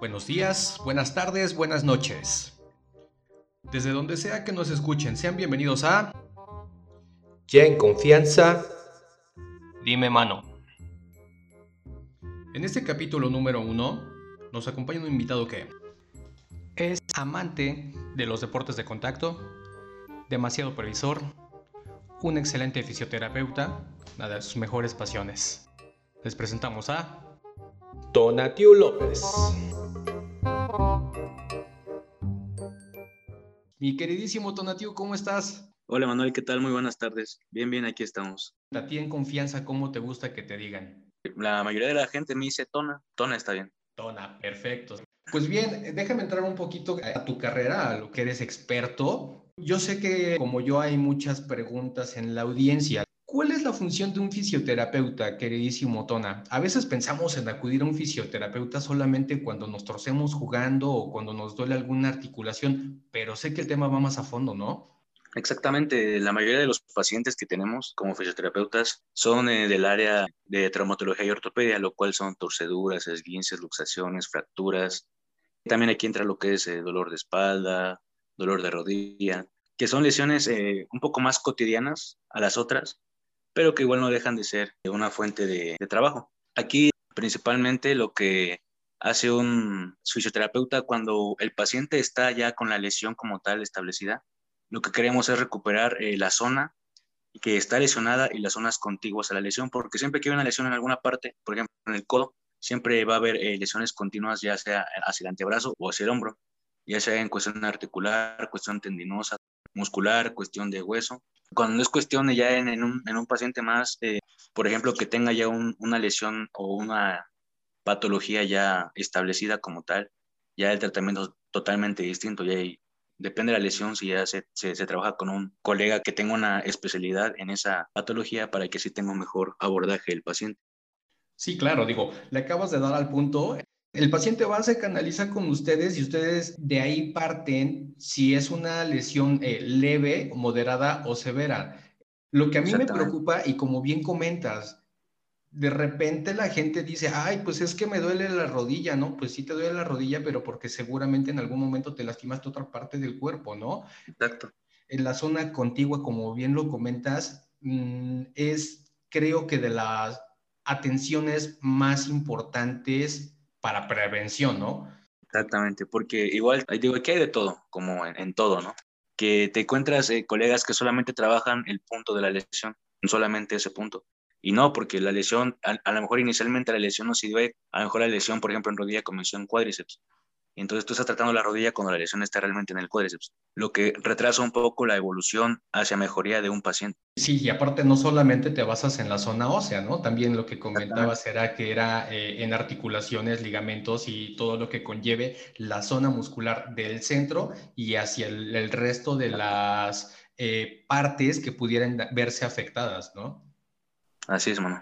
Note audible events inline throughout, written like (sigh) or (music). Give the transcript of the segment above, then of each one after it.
Buenos días, buenas tardes, buenas noches. Desde donde sea que nos escuchen, sean bienvenidos a... Ya en confianza. Dime mano. En este capítulo número uno nos acompaña un invitado que es amante de los deportes de contacto, demasiado previsor, un excelente fisioterapeuta, una de sus mejores pasiones. Les presentamos a Donatiu López. Mi queridísimo Tonatiu, ¿cómo estás? Hola Manuel, ¿qué tal? Muy buenas tardes. Bien, bien, aquí estamos. A ti en confianza, ¿cómo te gusta que te digan? La mayoría de la gente me dice Tona. Tona está bien. Tona, perfecto. Pues bien, déjame entrar un poquito a tu carrera, a lo que eres experto. Yo sé que como yo hay muchas preguntas en la audiencia. ¿Cuál es la función de un fisioterapeuta, queridísimo Tona? A veces pensamos en acudir a un fisioterapeuta solamente cuando nos torcemos jugando o cuando nos duele alguna articulación, pero sé que el tema va más a fondo, ¿no? Exactamente, la mayoría de los pacientes que tenemos como fisioterapeutas son eh, del área de traumatología y ortopedia, lo cual son torceduras, esguinces, luxaciones, fracturas. También aquí entra lo que es eh, dolor de espalda, dolor de rodilla, que son lesiones eh, un poco más cotidianas a las otras, pero que igual no dejan de ser una fuente de, trabajo. Aquí principalmente lo que hace un fisioterapeuta cuando el paciente está ya con la lesión como tal establecida, lo que queremos es recuperar eh, la zona que está lesionada y las zonas contiguas a la lesión, porque siempre que hay una lesión en alguna parte, por ejemplo en el codo, siempre va a haber eh, lesiones continuas, ya sea hacia el antebrazo o hacia el hombro, ya sea en cuestión articular, cuestión tendinosa, muscular, cuestión de hueso. Cuando es cuestión ya en, en, un, en un, paciente más, eh, por ejemplo, que tenga ya una lesión o una patología ya establecida como tal, ya el tratamiento es totalmente distinto, ya depende de la lesión, si ya se, se, se, trabaja con un colega que tenga una especialidad en esa patología para que así tenga un mejor abordaje el paciente. Sí, claro, digo, le acabas de dar al punto. El paciente va, se canaliza con ustedes y ustedes de ahí parten si es una lesión eh, leve, moderada o severa. Lo que a mí me preocupa, y como bien comentas, de repente la gente dice, ay, pues es que me duele la rodilla, ¿no? Pues sí te duele la rodilla, pero porque seguramente en algún momento te lastimaste otra parte del cuerpo, ¿no? Exacto. En la zona contigua, como bien lo comentas, mm, es creo que de las atenciones más importantes para prevención, ¿no? Exactamente, porque igual, digo, que hay de todo, como en, todo, ¿no? Que te encuentras eh, colegas que solamente trabajan el punto de la lesión, solamente ese punto. Y no, porque la lesión, a, a lo mejor inicialmente la lesión no sirve, a lo mejor la lesión, por ejemplo, en rodilla comenzó en cuádriceps, entonces tú estás tratando la rodilla cuando la lesión está realmente en el cuádriceps, lo que retrasa un poco la evolución hacia mejoría de un paciente. Sí, y aparte no solamente te basas en la zona ósea, ¿no? También lo que comentabas era que era eh, en articulaciones, ligamentos y todo lo que conlleve la zona muscular del centro y hacia el, resto de las eh, partes que pudieran verse afectadas, ¿no? Así es, mano.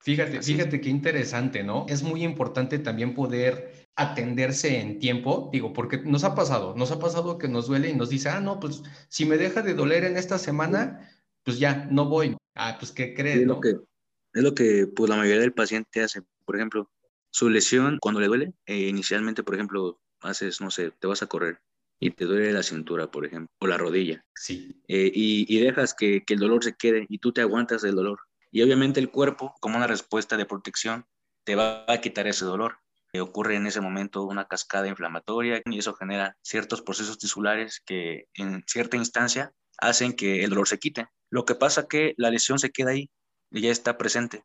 Fíjate, fíjate qué interesante, ¿no? Es muy importante también poder atenderse en tiempo, digo, porque nos ha pasado, nos ha pasado que nos duele y nos dice, ah, no, pues si me deja de doler en esta semana, pues ya, no voy. Ah, pues ¿qué crees? Es lo que, es lo que pues, la mayoría del paciente hace. Por ejemplo, su lesión, cuando le duele, eh, inicialmente, por ejemplo, haces, no sé, te vas a correr y te duele la cintura, por ejemplo, o la rodilla. Sí. Eh, y, y, dejas que, que el dolor se quede y tú te aguantas del dolor. Y obviamente el cuerpo, como una respuesta de protección, te va a quitar ese dolor ocurre en ese momento una cascada inflamatoria y eso genera ciertos procesos tisulares que en cierta instancia hacen que el dolor se quite. Lo que pasa que la lesión se queda ahí y ya está presente.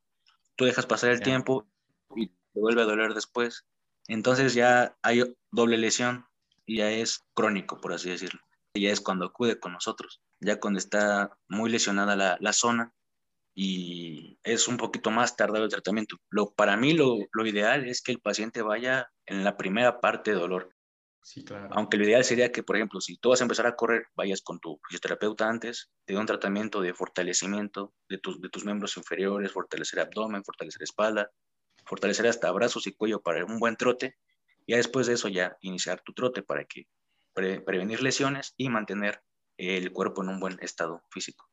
Tú dejas pasar el tiempo y te vuelve a doler después. Entonces ya hay doble lesión y ya es crónico, por así decirlo. Ya es cuando acude con nosotros, ya cuando está muy lesionada la, la zona y es un poquito más tardado el tratamiento. Lo, para mí lo, lo, ideal es que el paciente vaya en la primera parte de dolor. Sí, claro. Aunque lo ideal sería que, por ejemplo, si tú vas a empezar a correr, vayas con tu fisioterapeuta antes, te dé un tratamiento de fortalecimiento de tus, de tus miembros inferiores, fortalecer abdomen, fortalecer espalda, fortalecer hasta brazos y cuello para un buen trote. Y después de eso ya iniciar tu trote para que prevenir lesiones y mantener el cuerpo en un buen estado físico.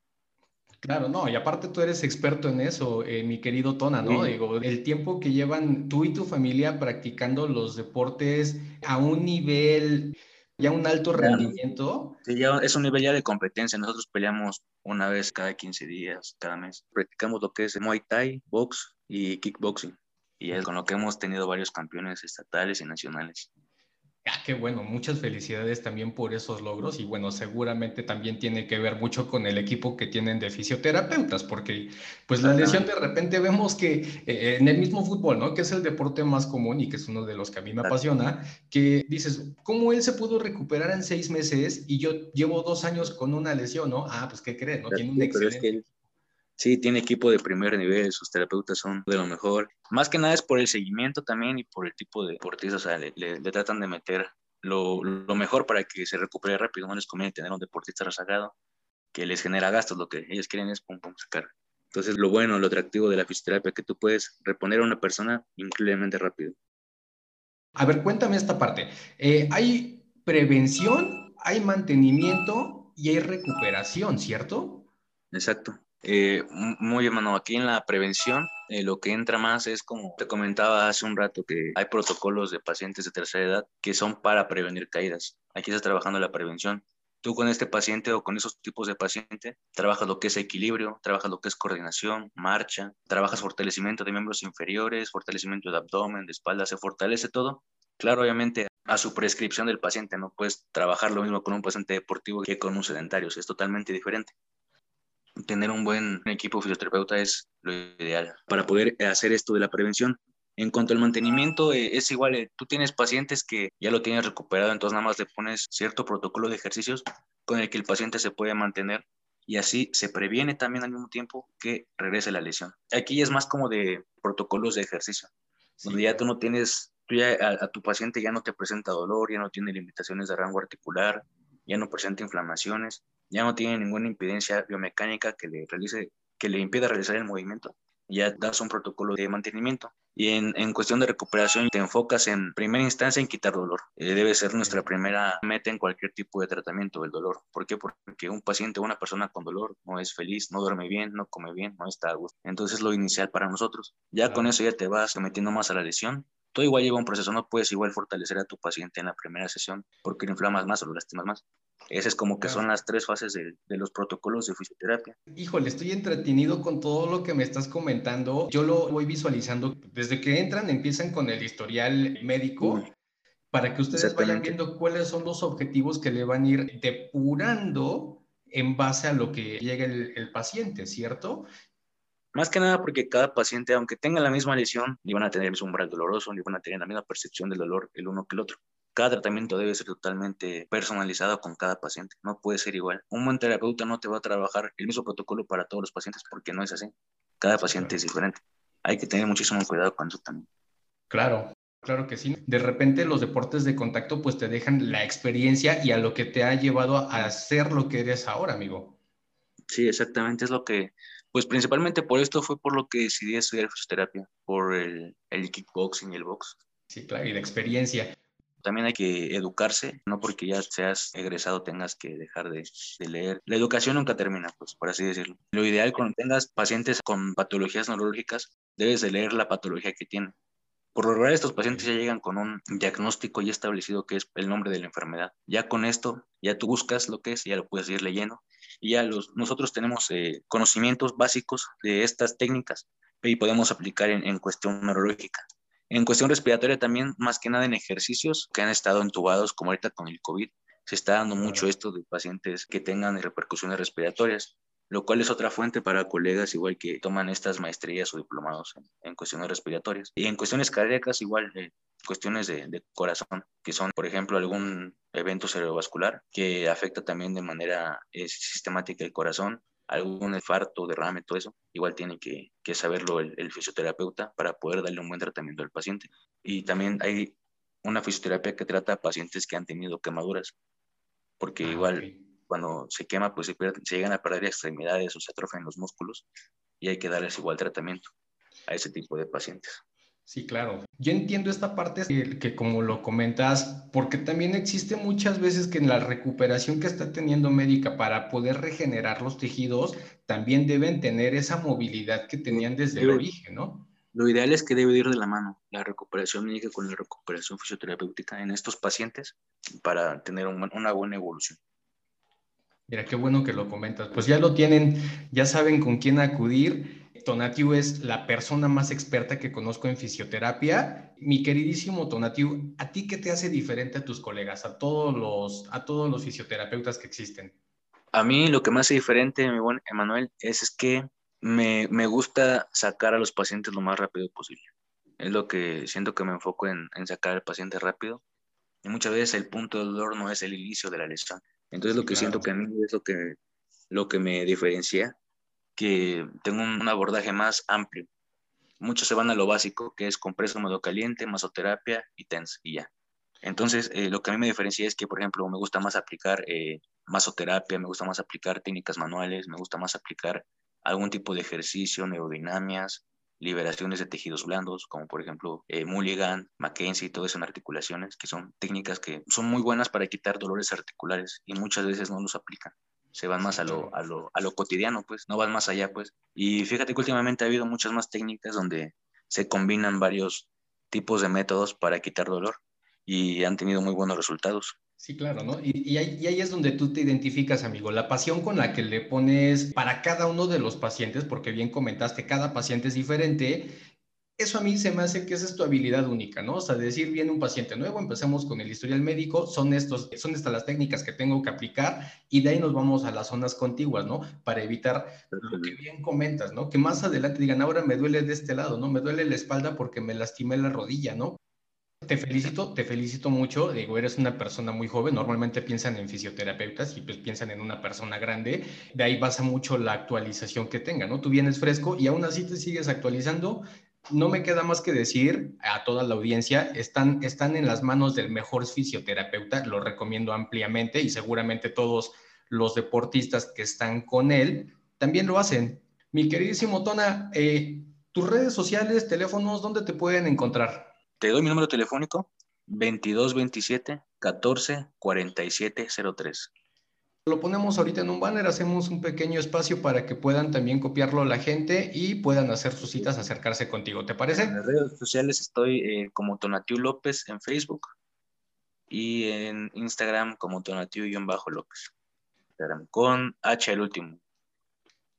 Claro, no, y aparte tú eres experto en eso, eh, mi querido Tona, ¿no? Digo, el tiempo que llevan tú y tu familia practicando los deportes a un nivel, ya un alto rendimiento. Sí, ya es un nivel ya de competencia. Nosotros peleamos una vez cada 15 días, cada mes. Practicamos lo que es Muay Thai, box y kickboxing. Y es con lo que hemos tenido varios campeones estatales y nacionales. Ah, qué bueno, muchas felicidades también por esos logros y bueno, seguramente también tiene que ver mucho con el equipo que tienen de fisioterapeutas, porque pues la lesión de repente vemos que eh, en el mismo fútbol, ¿no? Que es el deporte más común y que es uno de los que a mí me apasiona, que dices, ¿cómo él se pudo recuperar en seis meses y yo llevo dos años con una lesión, ¿no? Ah, pues ¿qué crees? ¿no? Tiene un excelente... Sí, tiene equipo de primer nivel, sus terapeutas son de lo mejor. Más que nada es por el seguimiento también y por el tipo de deportistas, o sea, le, tratan de meter lo, lo, mejor para que se recupere rápido. No les conviene tener un deportista rezagado que les genera gastos, lo que ellos quieren es pum, pum, sacar. Entonces, lo bueno, lo atractivo de la fisioterapia es que tú puedes reponer a una persona increíblemente rápido. A ver, cuéntame esta parte. Eh, hay prevención, hay mantenimiento y hay recuperación, ¿cierto? Exacto. Eh, muy hermano, aquí en la prevención eh, lo que entra más es como te comentaba hace un rato que hay protocolos de pacientes de tercera edad que son para prevenir caídas. Aquí estás trabajando la prevención. Tú con este paciente o con esos tipos de paciente trabajas lo que es equilibrio, trabajas lo que es coordinación, marcha, trabajas fortalecimiento de miembros inferiores, fortalecimiento de abdomen, de espalda, se fortalece todo. Claro, obviamente a su prescripción del paciente, no puedes trabajar lo mismo con un paciente deportivo que con un sedentario, es totalmente diferente tener un buen equipo fisioterapeuta es lo ideal para poder hacer esto de la prevención. En cuanto al mantenimiento, eh, es igual, eh, tú tienes pacientes que ya lo tienes recuperado, entonces nada más le pones cierto protocolo de ejercicios con el que el paciente se puede mantener y así se previene también al mismo tiempo que regrese la lesión. Aquí es más como de protocolos de ejercicio, donde ya tú no tienes, tú ya a, a, tu paciente ya no te presenta dolor, ya no tiene limitaciones de rango articular, ya no presenta inflamaciones, ya no tiene ninguna impedencia biomecánica que le, realice, que le impida realizar el movimiento. Ya das un protocolo de mantenimiento. Y en, en cuestión de recuperación, te enfocas en primera instancia en quitar dolor. Eh, debe ser nuestra primera meta en cualquier tipo de tratamiento, el dolor. ¿Por qué? Porque un paciente o una persona con dolor no es feliz, no duerme bien, no come bien, no está a gusto. Entonces es lo inicial para nosotros. Ya con eso ya te vas metiendo más a la lesión todo igual lleva un proceso, no puedes igual fortalecer a tu paciente en la primera sesión porque lo inflamas más o lo lastimas más. Esas es como que son las tres fases de, los protocolos de fisioterapia. Híjole, estoy entretenido con todo lo que me estás comentando. Yo lo voy visualizando. Desde que entran, empiezan con el historial médico. Para que ustedes vayan viendo cuáles son los objetivos que le van a ir depurando en base a lo que llega el, el paciente, ¿cierto? Más que nada porque cada paciente, aunque tenga la misma lesión, ni van a tener el mismo umbral doloroso, ni van a tener la misma percepción del dolor el uno que el otro. Cada tratamiento debe ser totalmente personalizado con cada paciente, no puede ser igual. Un buen terapeuta no te va a trabajar el mismo protocolo para todos los pacientes porque no es así. Cada paciente es diferente. Hay que tener muchísimo cuidado con eso también. Claro, Claro que sí. De repente los deportes de contacto pues te dejan la experiencia y a lo que te ha llevado a hacer lo que eres ahora, amigo. Sí, exactamente. Es lo que, pues principalmente por esto fue por lo que decidí estudiar fisioterapia, por el, el kickboxing y el box. Sí, claro, y la experiencia. También hay que educarse, no porque ya seas egresado tengas que dejar de, de, leer. La educación nunca termina, pues, por así decirlo. Lo ideal cuando tengas pacientes con patologías neurológicas, debes de leer la patología que tienen. Por lo general, estos pacientes ya llegan con un diagnóstico ya establecido que es el nombre de la enfermedad. Ya con esto, ya tú buscas lo que es, ya lo puedes ir leyendo. Y ya los, nosotros tenemos eh, conocimientos básicos de estas técnicas y podemos aplicar en, en cuestión neurológica. En cuestión respiratoria también, más que nada en ejercicios que han estado entubados, como ahorita con el COVID, se está dando mucho esto de pacientes que tengan repercusiones respiratorias lo cual es otra fuente para colegas igual que toman estas maestrías o diplomados en, cuestiones respiratorias. Y en cuestiones cardíacas igual, eh, cuestiones de, corazón, que son, por ejemplo, algún evento cerebrovascular que afecta también de manera eh, sistemática el corazón, algún infarto, derrame, todo eso, igual tiene que, saberlo el, fisioterapeuta para poder darle un buen tratamiento al paciente. Y también hay una fisioterapia que trata a pacientes que han tenido quemaduras, porque ah, igual cuando se quema, pues se, llegan a perder extremidades o se atrofian los músculos y hay que darles igual tratamiento a ese tipo de pacientes. Sí, claro. Yo entiendo esta parte que, que, como lo comentas, porque también existe muchas veces que en la recuperación que está teniendo médica para poder regenerar los tejidos, también deben tener esa movilidad que tenían desde el origen, ¿no? Lo ideal es que debe ir de la mano la recuperación médica con la recuperación fisioterapéutica en estos pacientes para tener una buena evolución. Mira, qué bueno que lo comentas. Pues ya lo tienen, ya saben con quién acudir. Tonatiu es la persona más experta que conozco en fisioterapia. Mi queridísimo Tonatiu, ¿a ti qué te hace diferente a tus colegas, a todos los, a todos los fisioterapeutas que existen? A mí lo que me hace diferente, mi buen Emanuel, es, es que me, me, gusta sacar a los pacientes lo más rápido posible. Es lo que siento que me enfoco en, en sacar al paciente rápido. Y muchas veces el punto del dolor no es el inicio de la lesión. Entonces lo que siento que a mí es lo que, lo que me diferencia que tengo un, abordaje más amplio. Muchos se van a lo básico, que es compreso modo caliente, masoterapia y TENS, y ya. Entonces, eh, lo que a mí me diferencia es que, por ejemplo, me gusta más aplicar eh, masoterapia, me gusta más aplicar técnicas manuales, me gusta más aplicar algún tipo de ejercicio, neodinamias, liberaciones de tejidos blandos, como por ejemplo eh, Mulligan, Mackenzie, todo eso en articulaciones, que son técnicas que son muy buenas para quitar dolores articulares y muchas veces no los aplican se van más a lo, a lo, a lo cotidiano, pues, no van más allá, pues. Y fíjate que últimamente ha habido muchas más técnicas donde se combinan varios tipos de métodos para quitar dolor y han tenido muy buenos resultados. Sí, claro, ¿no? Y, y, ahí, y, ahí, es donde tú te identificas, amigo, la pasión con la que le pones para cada uno de los pacientes, porque bien comentaste, cada paciente es diferente eso a mí se me hace que esa es tu habilidad única, ¿no? O sea, decir, viene un paciente nuevo, empecemos con el historial médico, son, estos, son estas las técnicas que tengo que aplicar y de ahí nos vamos a las zonas contiguas, ¿no? Para evitar lo que bien comentas, ¿no? Que más adelante digan, ahora me duele de este lado, ¿no? Me duele la espalda porque me lastimé la rodilla, ¿no? Te felicito, te felicito mucho. Digo, eres una persona muy joven. Normalmente piensan en fisioterapeutas y pues piensan en una persona grande. De ahí basa mucho la actualización que tenga, ¿no? Tú vienes fresco y aún así te sigues actualizando no me queda más que decir a toda la audiencia, están, están en las manos del mejor fisioterapeuta, lo recomiendo ampliamente y seguramente todos los deportistas que están con él también lo hacen. Mi queridísimo Tona, eh, tus redes sociales, teléfonos, ¿dónde te pueden encontrar? Te doy mi número telefónico, 2227 14 47 03. Lo ponemos ahorita en un banner, hacemos un pequeño espacio para que puedan también copiarlo la gente y puedan hacer sus citas, acercarse contigo. ¿Te parece? En las redes sociales estoy eh, como Tonatiu López en Facebook y en Instagram como Tonatiu-López. Con H al último.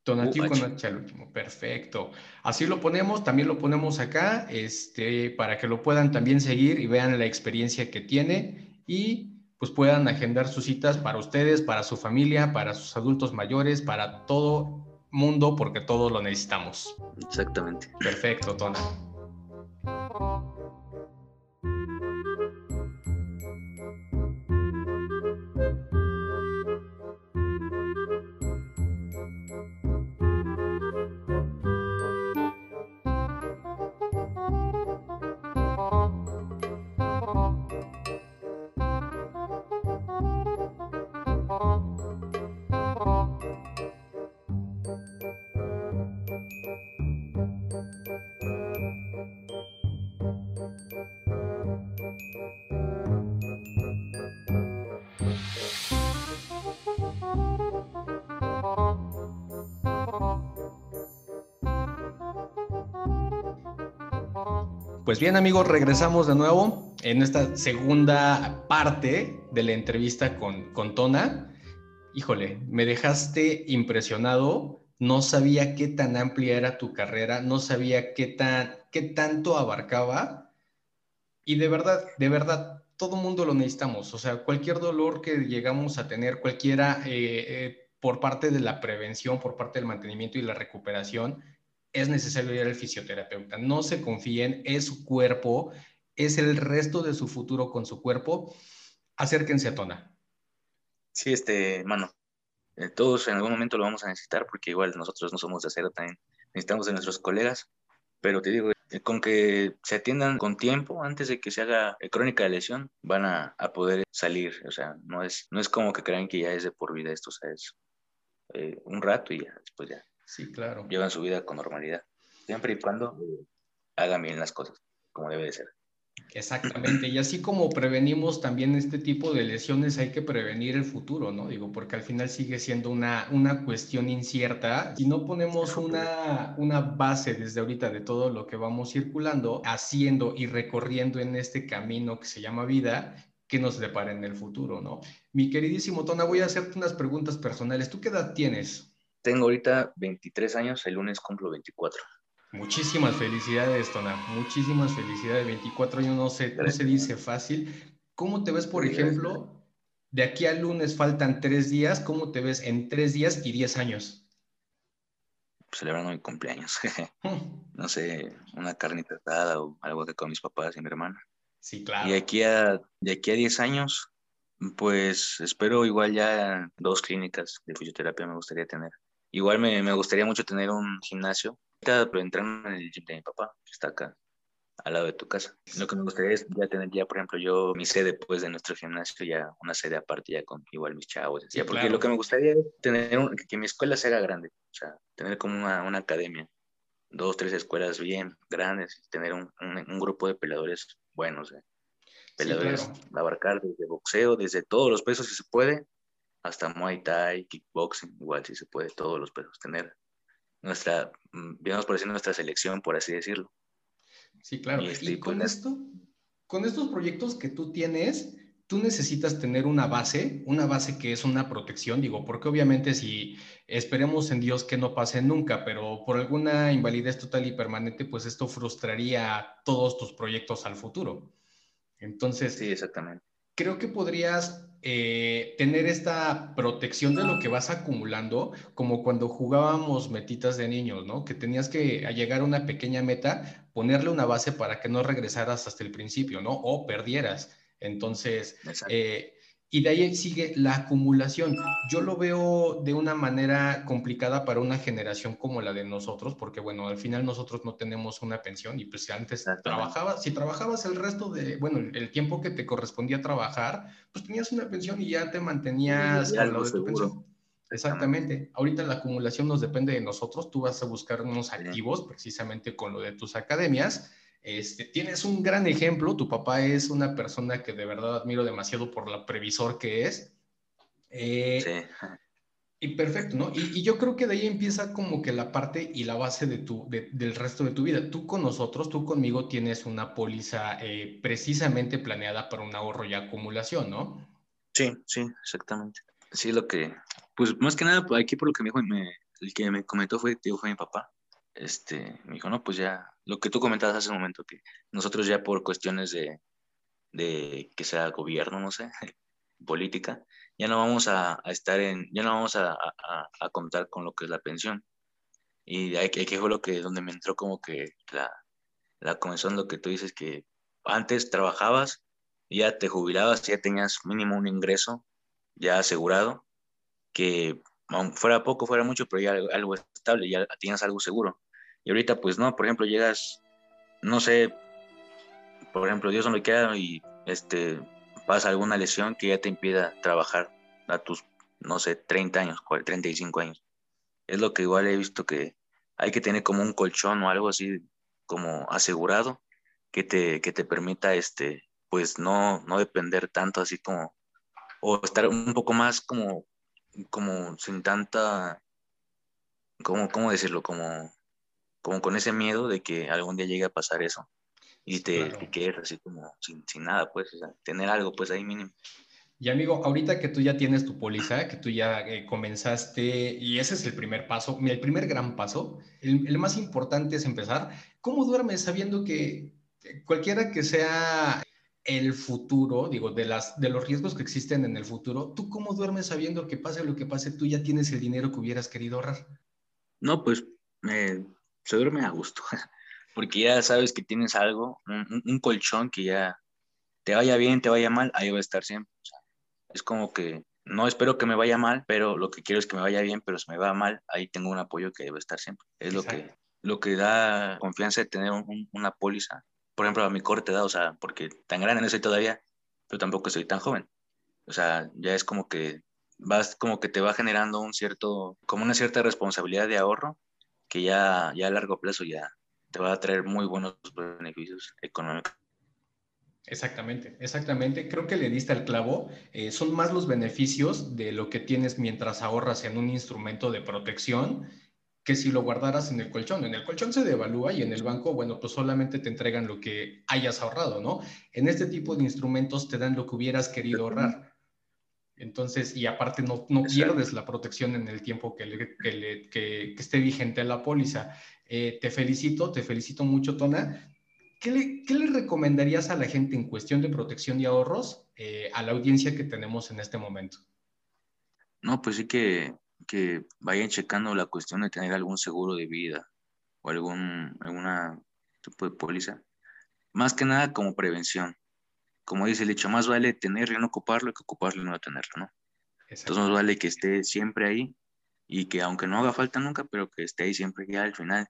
Tonatiu con H al último, perfecto. Así lo ponemos, también lo ponemos acá, este, para que lo puedan también seguir y vean la experiencia que tiene y pues puedan agendar sus citas para ustedes, para su familia, para sus adultos mayores, para todo mundo, porque todos lo necesitamos. Exactamente. Perfecto, Tona. Pues bien amigos, regresamos de nuevo en esta segunda parte de la entrevista con, con Tona. Híjole, me dejaste impresionado. No sabía qué tan amplia era tu carrera, no sabía qué, tan, qué tanto abarcaba. Y de verdad, de verdad, todo mundo lo necesitamos. O sea, cualquier dolor que llegamos a tener, cualquiera eh, eh, por parte de la prevención, por parte del mantenimiento y la recuperación, es necesario ir al fisioterapeuta. No se confíen, es su cuerpo, es el resto de su futuro con su cuerpo. Acérquense a Tona. Sí, este, mano, eh, todos en algún momento lo vamos a necesitar porque igual nosotros no somos de acero también. Necesitamos de nuestros colegas, pero te digo, eh, con que se atiendan con tiempo antes de que se haga eh, crónica de lesión, van a, a, poder salir. O sea, no es, no es como que crean que ya es de por vida esto, o sea, es un rato y ya, después ya Sí, claro. Llevan su vida con normalidad, siempre y cuando hagan bien las cosas. como debe de ser. Exactamente, y así como prevenimos también este tipo de lesiones, hay que prevenir el futuro, ¿no? Digo, porque al final sigue siendo una, una cuestión incierta. Si no ponemos una, una base desde ahorita de todo lo que vamos circulando, haciendo y recorriendo en este camino que se llama vida, que nos depara en el futuro, ¿no? Mi queridísimo Tona, voy a hacerte unas preguntas personales. ¿Tú qué edad tienes? Tengo ahorita 23 años, el lunes cumplo 24. Muchísimas felicidades, Tona. Muchísimas felicidades. 24 años no se, no se dice fácil. ¿Cómo te ves, por ejemplo, de aquí al lunes faltan tres días? ¿Cómo te ves en tres días y diez años? Celebrando mi cumpleaños. (laughs) Hmm. no sé, una carnita asada o algo que con mis papás y mi hermana. Sí, claro. Y aquí a, de aquí a 10 años, pues espero igual ya dos clínicas de fisioterapia me gustaría tener. Igual me, me gustaría mucho tener un gimnasio pero entrar en el gym de mi papá, que está acá, al lado de tu casa. Lo que me gustaría es ya tener ya, por ejemplo, yo mi sede pues de nuestro gimnasio, ya una sede aparte ya con igual mis chavos. ya, porque lo que me gustaría es tener que mi escuela sea grande, o sea, tener como una, una academia, dos, tres escuelas bien grandes, tener un, un, grupo de peleadores buenos, ¿eh? peleadores, abarcar desde boxeo, desde todos los pesos si se puede, hasta Muay Thai, kickboxing, igual si se puede, todos los pesos, tener nuestra, digamos mm, por decir, nuestra selección, por así decirlo. Sí, claro. Y, este, con pues, esto, con estos proyectos que tú tienes, tú necesitas tener una base, una base que es una protección, digo, porque obviamente si esperemos en Dios que no pase nunca, pero por alguna invalidez total y permanente, pues esto frustraría todos tus proyectos al futuro. Entonces, sí, exactamente. Creo que podrías eh, tener esta protección de lo que vas acumulando, como cuando jugábamos metitas de niños, ¿no? Que tenías que llegar a una pequeña meta, ponerle una base para que no regresaras hasta el principio, ¿no? O perdieras. Entonces, y de ahí sigue la acumulación. Yo lo veo de una manera complicada para una generación como la de nosotros, porque bueno, al final nosotros no tenemos una pensión y pues antes trabajabas, si trabajabas el resto de, bueno, el tiempo que te correspondía trabajar, pues tenías una pensión y ya te mantenías con lo de tu pensión. Exactamente. Ahorita la acumulación nos depende de nosotros. Tú vas a buscar unos activos precisamente con lo de tus academias este, tienes un gran ejemplo, tu papá es una persona que de verdad admiro demasiado por la previsor que es. Eh, sí. Y perfecto, ¿no? Y, yo creo que de ahí empieza como que la parte y la base de tu, del resto de tu vida. Tú con nosotros, tú conmigo tienes una póliza eh, precisamente planeada para un ahorro y acumulación, ¿no? Sí, sí, exactamente. Sí, lo que, pues más que nada, aquí por lo que me dijo, me, el que me comentó fue, fue mi papá este, me dijo, no, pues ya, lo que tú comentabas hace un momento, que nosotros ya por cuestiones de, de que sea gobierno, no sé, (laughs) política, ya no vamos a, estar en, ya no vamos a, a, contar con lo que es la pensión. Y ahí que fue lo que, donde me entró como que la, la lo que tú dices, que antes trabajabas, ya te jubilabas, ya tenías mínimo un ingreso ya asegurado, que fuera poco, fuera mucho, pero ya algo estable, ya tienes algo seguro. Y ahorita, pues no, por ejemplo, llegas, no sé, por ejemplo, Dios no me queda y este, pasa alguna lesión que ya te impida trabajar a tus, no sé, 30 años, 35 años. Es lo que igual he visto que hay que tener como un colchón o algo así como asegurado que te, que te permita, este, pues no, no depender tanto así como, o estar un poco más como como sin tanta, como, ¿cómo decirlo? Como, como con ese miedo de que algún día llegue a pasar eso y te, quedes así como sin, sin nada, pues, o sea, tener algo pues ahí mínimo. Y amigo, ahorita que tú ya tienes tu póliza, que tú ya eh, comenzaste, y ese es el primer paso, el primer gran paso, el, el, más importante es empezar. ¿Cómo duermes sabiendo que cualquiera que sea el futuro, digo, de, las, de los riesgos que existen en el futuro, ¿tú cómo duermes sabiendo que pase lo que pase, tú ya tienes el dinero que hubieras querido ahorrar? No, pues se duerme a gusto, (laughs) porque ya sabes que tienes algo, un, colchón que ya te vaya bien, te vaya mal, ahí va a estar siempre. es como que no espero que me vaya mal, pero lo que quiero es que me vaya bien, pero si me va mal, ahí tengo un apoyo que debe estar siempre. Es lo que, lo que da confianza de tener una póliza por ejemplo, a mi corta edad, o sea, porque tan grande no soy todavía, pero tampoco soy tan joven. O sea, ya es como que vas, como que te va generando un cierto, como una cierta responsabilidad de ahorro que ya, ya a largo plazo ya, te va a traer muy buenos beneficios económicos. Exactamente, exactamente. Creo que le diste al clavo. Eh, son más los beneficios de lo que tienes mientras ahorras en un instrumento de protección que si lo guardaras en el colchón. En el colchón se devalúa y en el banco, bueno, pues solamente te entregan lo que hayas ahorrado, ¿no? En este tipo de instrumentos te dan lo que hubieras querido ahorrar. Entonces, y aparte no, no pierdes la protección en el tiempo que, que, esté vigente la póliza. Eh, te felicito, te felicito mucho, Tona. ¿Qué le, ¿Qué le, recomendarías a la gente en cuestión de protección y ahorros eh, a la audiencia que tenemos en este momento? No, pues sí que que vayan checando la cuestión de tener algún seguro de vida o algún alguna tipo de póliza. Más que nada como prevención. Como dice el dicho, más vale tenerlo y no ocuparlo que ocuparlo y no tenerlo, ¿no? Entonces más vale que esté siempre ahí y que aunque no haga falta nunca, pero que esté ahí siempre ya al final,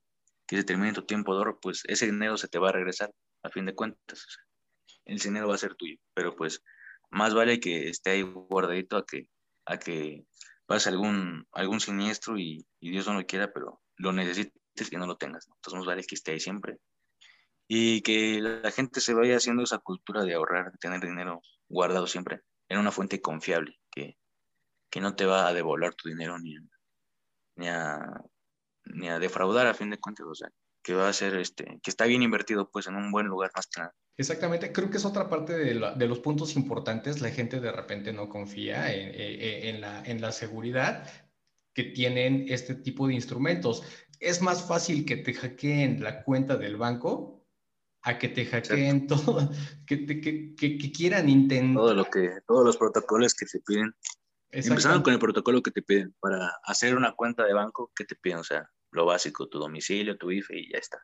que se termine tu tiempo de ahorro, pues ese dinero se te va a regresar a fin de cuentas. el dinero va a ser tuyo, pero pues más vale que esté ahí guardadito a que, a que pasa algún, algún siniestro y, Dios no lo quiera, pero lo necesites y no lo tengas. Entonces nos vale que esté ahí siempre. Y que la gente se vaya haciendo esa cultura de ahorrar, de tener dinero guardado siempre en una fuente confiable, que, que no te va a devolver tu dinero ni ni a, ni a defraudar a fin de cuentas. O sea, que va a ser, este, que está bien invertido pues en un buen lugar más que nada. Exactamente, creo que es otra parte de, los puntos importantes. La gente de repente no confía en, la, en, la, seguridad que tienen este tipo de instrumentos. Es más fácil que te hackeen la cuenta del banco a que te hackeen (laughs) todo, que, que, que, quieran intentar. Todo lo que, todos los protocolos que te piden. Empezando con el protocolo que te piden para hacer una cuenta de banco, que te piden? O sea, lo básico, tu domicilio, tu IFE y ya está.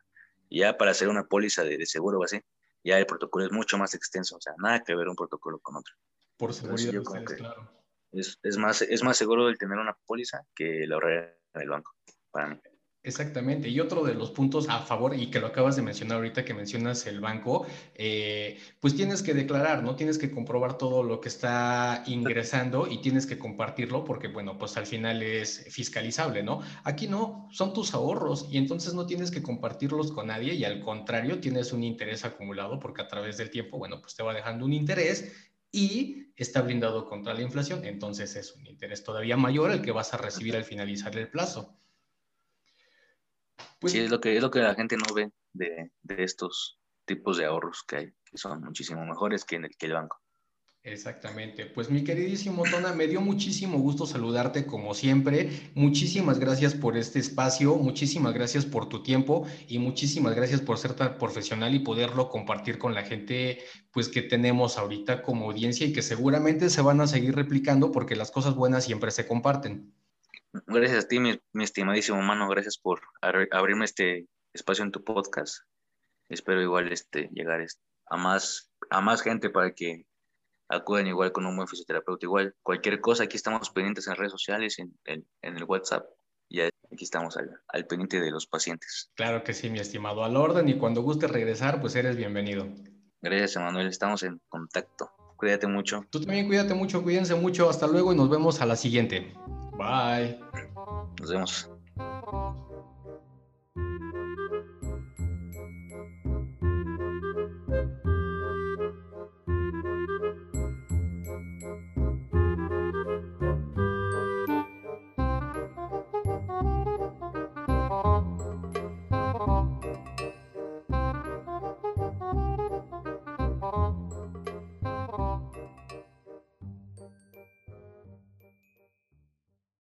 Y ya para hacer una póliza de, seguro o así, ya el protocolo es mucho más extenso, o sea, nada que ver un protocolo con otro. Por seguridad, claro. Es, es, más, es más seguro el tener una póliza que la ahorrar en el banco, para mí. Exactamente. Y otro de los puntos a favor, y que lo acabas de mencionar ahorita que mencionas el banco, eh, pues tienes que declarar, ¿no? Tienes que comprobar todo lo que está ingresando y tienes que compartirlo porque, bueno, pues al final es fiscalizable, ¿no? Aquí no, son tus ahorros y entonces no tienes que compartirlos con nadie y al contrario, tienes un interés acumulado porque a través del tiempo, bueno, pues te va dejando un interés y está blindado contra la inflación. Entonces es un interés todavía mayor el que vas a recibir al finalizar el plazo. Pues, sí, es lo, que, es lo que la gente no ve de, estos tipos de ahorros que hay, que son muchísimo mejores que en el, que el banco. Exactamente. Pues mi queridísimo Tona, me dio muchísimo gusto saludarte como siempre. Muchísimas gracias por este espacio, muchísimas gracias por tu tiempo y muchísimas gracias por ser tan profesional y poderlo compartir con la gente pues que tenemos ahorita como audiencia y que seguramente se van a seguir replicando porque las cosas buenas siempre se comparten. Gracias a ti, mi, estimadísimo mano. Gracias por abrirme este espacio en tu podcast. Espero igual este, llegar este, a, más, a más gente para que acudan igual con un buen fisioterapeuta. Igual, cualquier cosa, aquí estamos pendientes en redes sociales, en, en, el WhatsApp. Y aquí estamos al, al, pendiente de los pacientes. Claro que sí, mi estimado. Al orden y cuando guste regresar, pues eres bienvenido. Gracias, Emanuel. Estamos en contacto. Cuídate mucho. Tú también cuídate mucho, cuídense mucho. Hasta luego y nos vemos a la siguiente. Bye. Nos vemos.